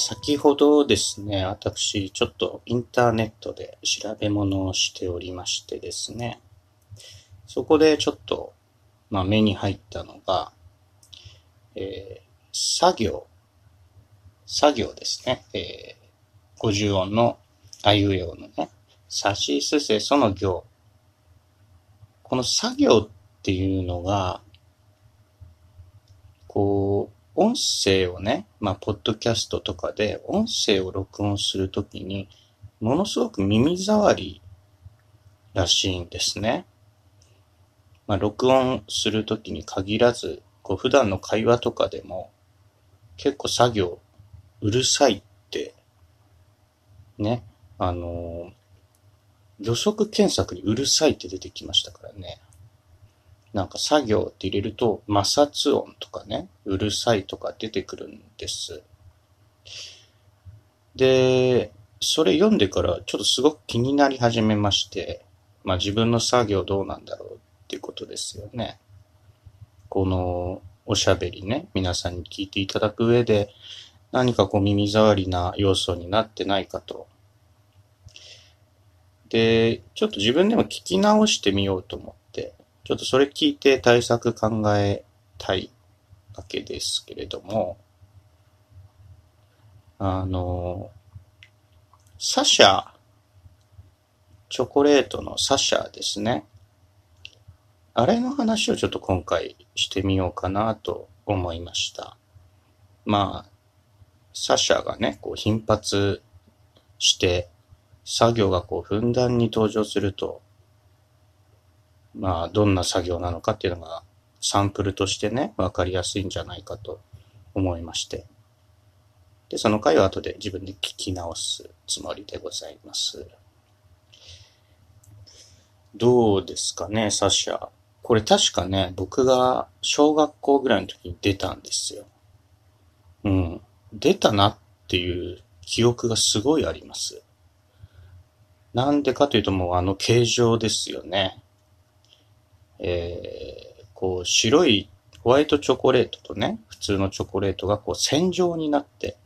先ほどですね、私、ちょっとインターネットで調べ物をしておりましてですね、そこでちょっと、まあ、目に入ったのが、えー、作業、作業ですね、えー、50音のあいうえおのね、さしすせその行。この作業っていうのが、こう、音声をね、まあ、ポッドキャストとかで音声を録音するときに、ものすごく耳障りらしいんですね。まあ、録音するときに限らず、こう普段の会話とかでも、結構作業うるさいって、ね、あのー、予測検索にうるさいって出てきましたからね。なんか作業って入れると摩擦音とかね、うるさいとか出てくるんです。で、それ読んでからちょっとすごく気になり始めまして、まあ自分の作業どうなんだろうっていうことですよね。このおしゃべりね、皆さんに聞いていただく上で何かこう耳障りな要素になってないかと。で、ちょっと自分でも聞き直してみようと思ちょっとそれ聞いて対策考えたいわけですけれども、あの、サシャ、チョコレートのサシャですね。あれの話をちょっと今回してみようかなと思いました。まあ、サシャがね、こう頻発して、作業がこうふんだんに登場すると、まあ、どんな作業なのかっていうのがサンプルとしてね、わかりやすいんじゃないかと思いまして。で、その回を後で自分で聞き直すつもりでございます。どうですかね、サシャ。これ確かね、僕が小学校ぐらいの時に出たんですよ。うん。出たなっていう記憶がすごいあります。なんでかというともうあの形状ですよね。えー、こう白いホワイトチョコレートとね、普通のチョコレートがこう線状になって、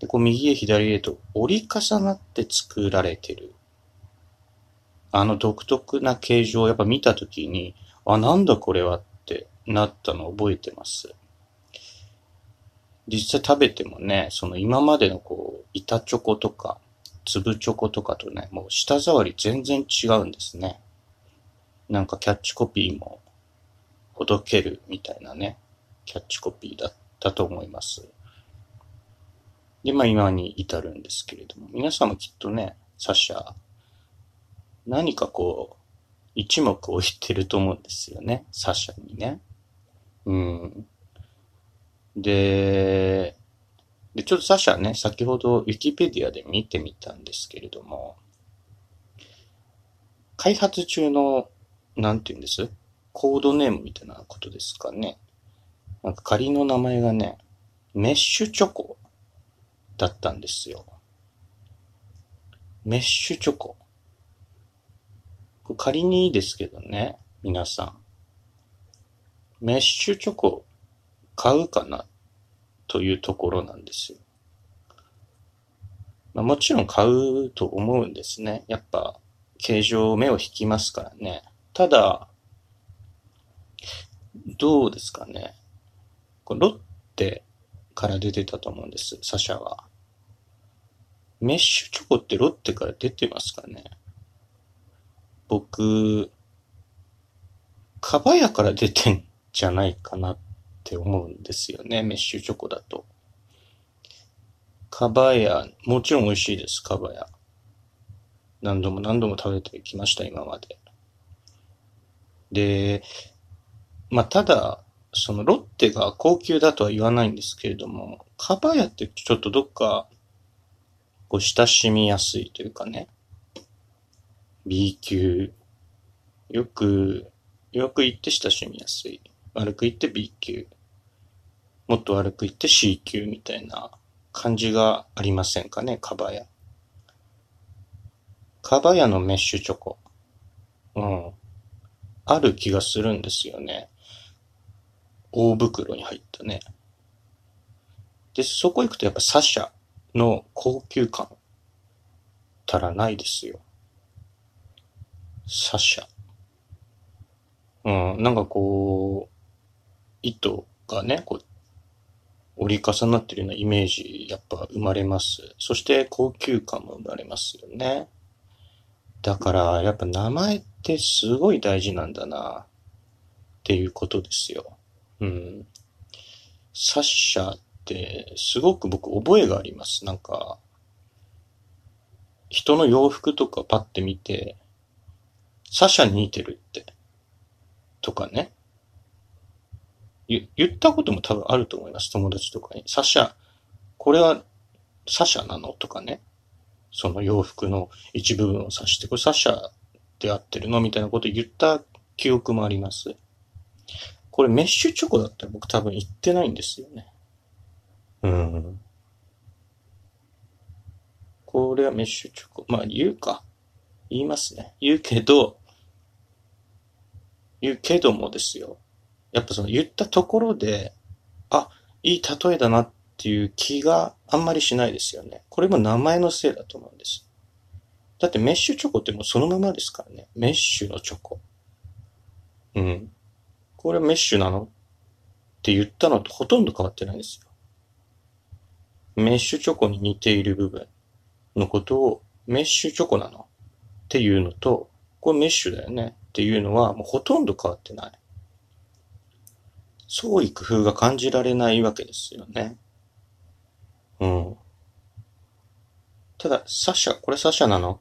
で、こう右へ左へと折り重なって作られてる。あの独特な形状をやっぱ見たときに、あ、なんだこれはってなったのを覚えてます。実際食べてもね、その今までのこう、板チョコとか、粒チョコとかとね、もう舌触り全然違うんですね。なんかキャッチコピーもほどけるみたいなね、キャッチコピーだったと思います。で、まあ今に至るんですけれども、皆さんもきっとね、サッシャ、何かこう、一目置いてると思うんですよね、サッシャにね。うん。で、で、ちょっとサッシャね、先ほどウィキペディアで見てみたんですけれども、開発中のなんて言うんです？コードネームみたいなことですかね。なんか仮の名前がね、メッシュチョコだったんですよ。メッシュチョコ。仮にいいですけどね、皆さん。メッシュチョコ買うかなというところなんですよ。まあ、もちろん買うと思うんですね。やっぱ形状目を引きますからね。ただ、どうですかね。ロッテから出てたと思うんです、サシャは。メッシュチョコってロッテから出てますかね僕、かばやから出てんじゃないかなって思うんですよね、メッシュチョコだと。かばや、もちろん美味しいです、かばや。何度も何度も食べてきました、今まで。で、まあ、ただ、そのロッテが高級だとは言わないんですけれども、カバヤってちょっとどっか、こう親しみやすいというかね、B 級、よく、よく言って親しみやすい。悪く言って B 級。もっと悪く言って C 級みたいな感じがありませんかね、カバヤ。カバヤのメッシュチョコ。ある気がするんですよね。大袋に入ったね。で、そこ行くとやっぱサシャの高級感、たらないですよ。サシャ。うん、なんかこう、糸がね、こう、折り重なってるようなイメージ、やっぱ生まれます。そして高級感も生まれますよね。だから、やっぱ名前っってすごい大事なんだな、っていうことですよ。うん。サッシャってすごく僕覚えがあります。なんか、人の洋服とかパッて見て、サッシャに似てるって。とかね。言ったことも多分あると思います。友達とかに。サッシャ、これはサシャなの？とかね。その洋服の一部分を指して、これサシャで合ってるのみたいなこと言った記憶もあります。これメッシュチョコだったら僕多分言ってないんですよね。うん。これはメッシュチョコ。まあ言うか。言いますね。言うけど、言うけどもですよ。やっぱその言ったところで、あ、いい例えだなっていう気があんまりしないですよね。これも名前のせいだと思うんです。だってメッシュチョコってもうそのままですからね。メッシュのチョコ。うん。これメッシュなの？って言ったのとほとんど変わってないですよ。メッシュチョコに似ている部分のことをメッシュチョコなの？っていうのと、これメッシュだよね？っていうのはもうほとんど変わってない。創意工夫が感じられないわけですよね。うん。ただ、サシャ、これサシャなの？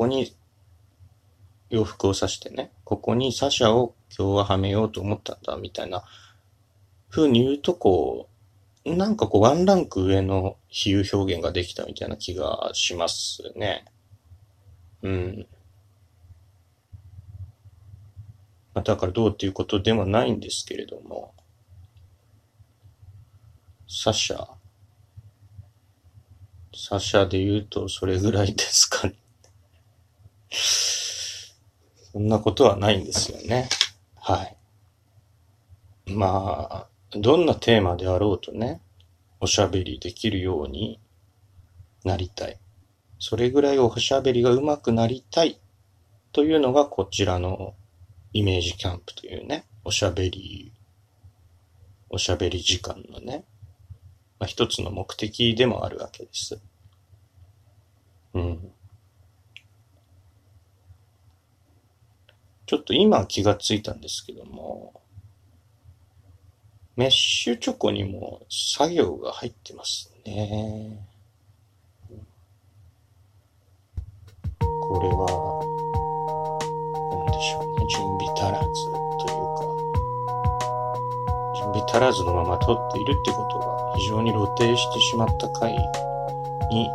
ここに洋服を刺してね、ここにサシャを今日ははめようと思ったんだ、みたいな風に言うと、こう、なんかこうワンランク上の比喩表現ができたみたいな気がしますね。うん。まあ、だからどうっていうことではないんですけれども、サシャ、サシャで言うとそれぐらいですかね。そんなことはないんですよね。はい。まあ、どんなテーマであろうとね、おしゃべりできるようになりたい。それぐらいおしゃべりが上手くなりたいというのがこちらのイメージキャンプというね、おしゃべり、おしゃべり時間のね、まあ、一つの目的でもあるわけです。うん。ちょっと今気がついたんですけども、メッシュチョコにも作業が入ってますね。これは、でしょうね。準備足らずというか、準備足らずのまま撮っているってことが非常に露呈してしまった回に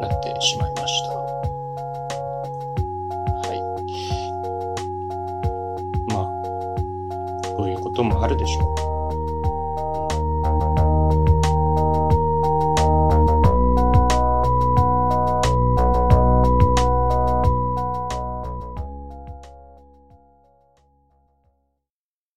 なってしまいました。こともあるでしょう。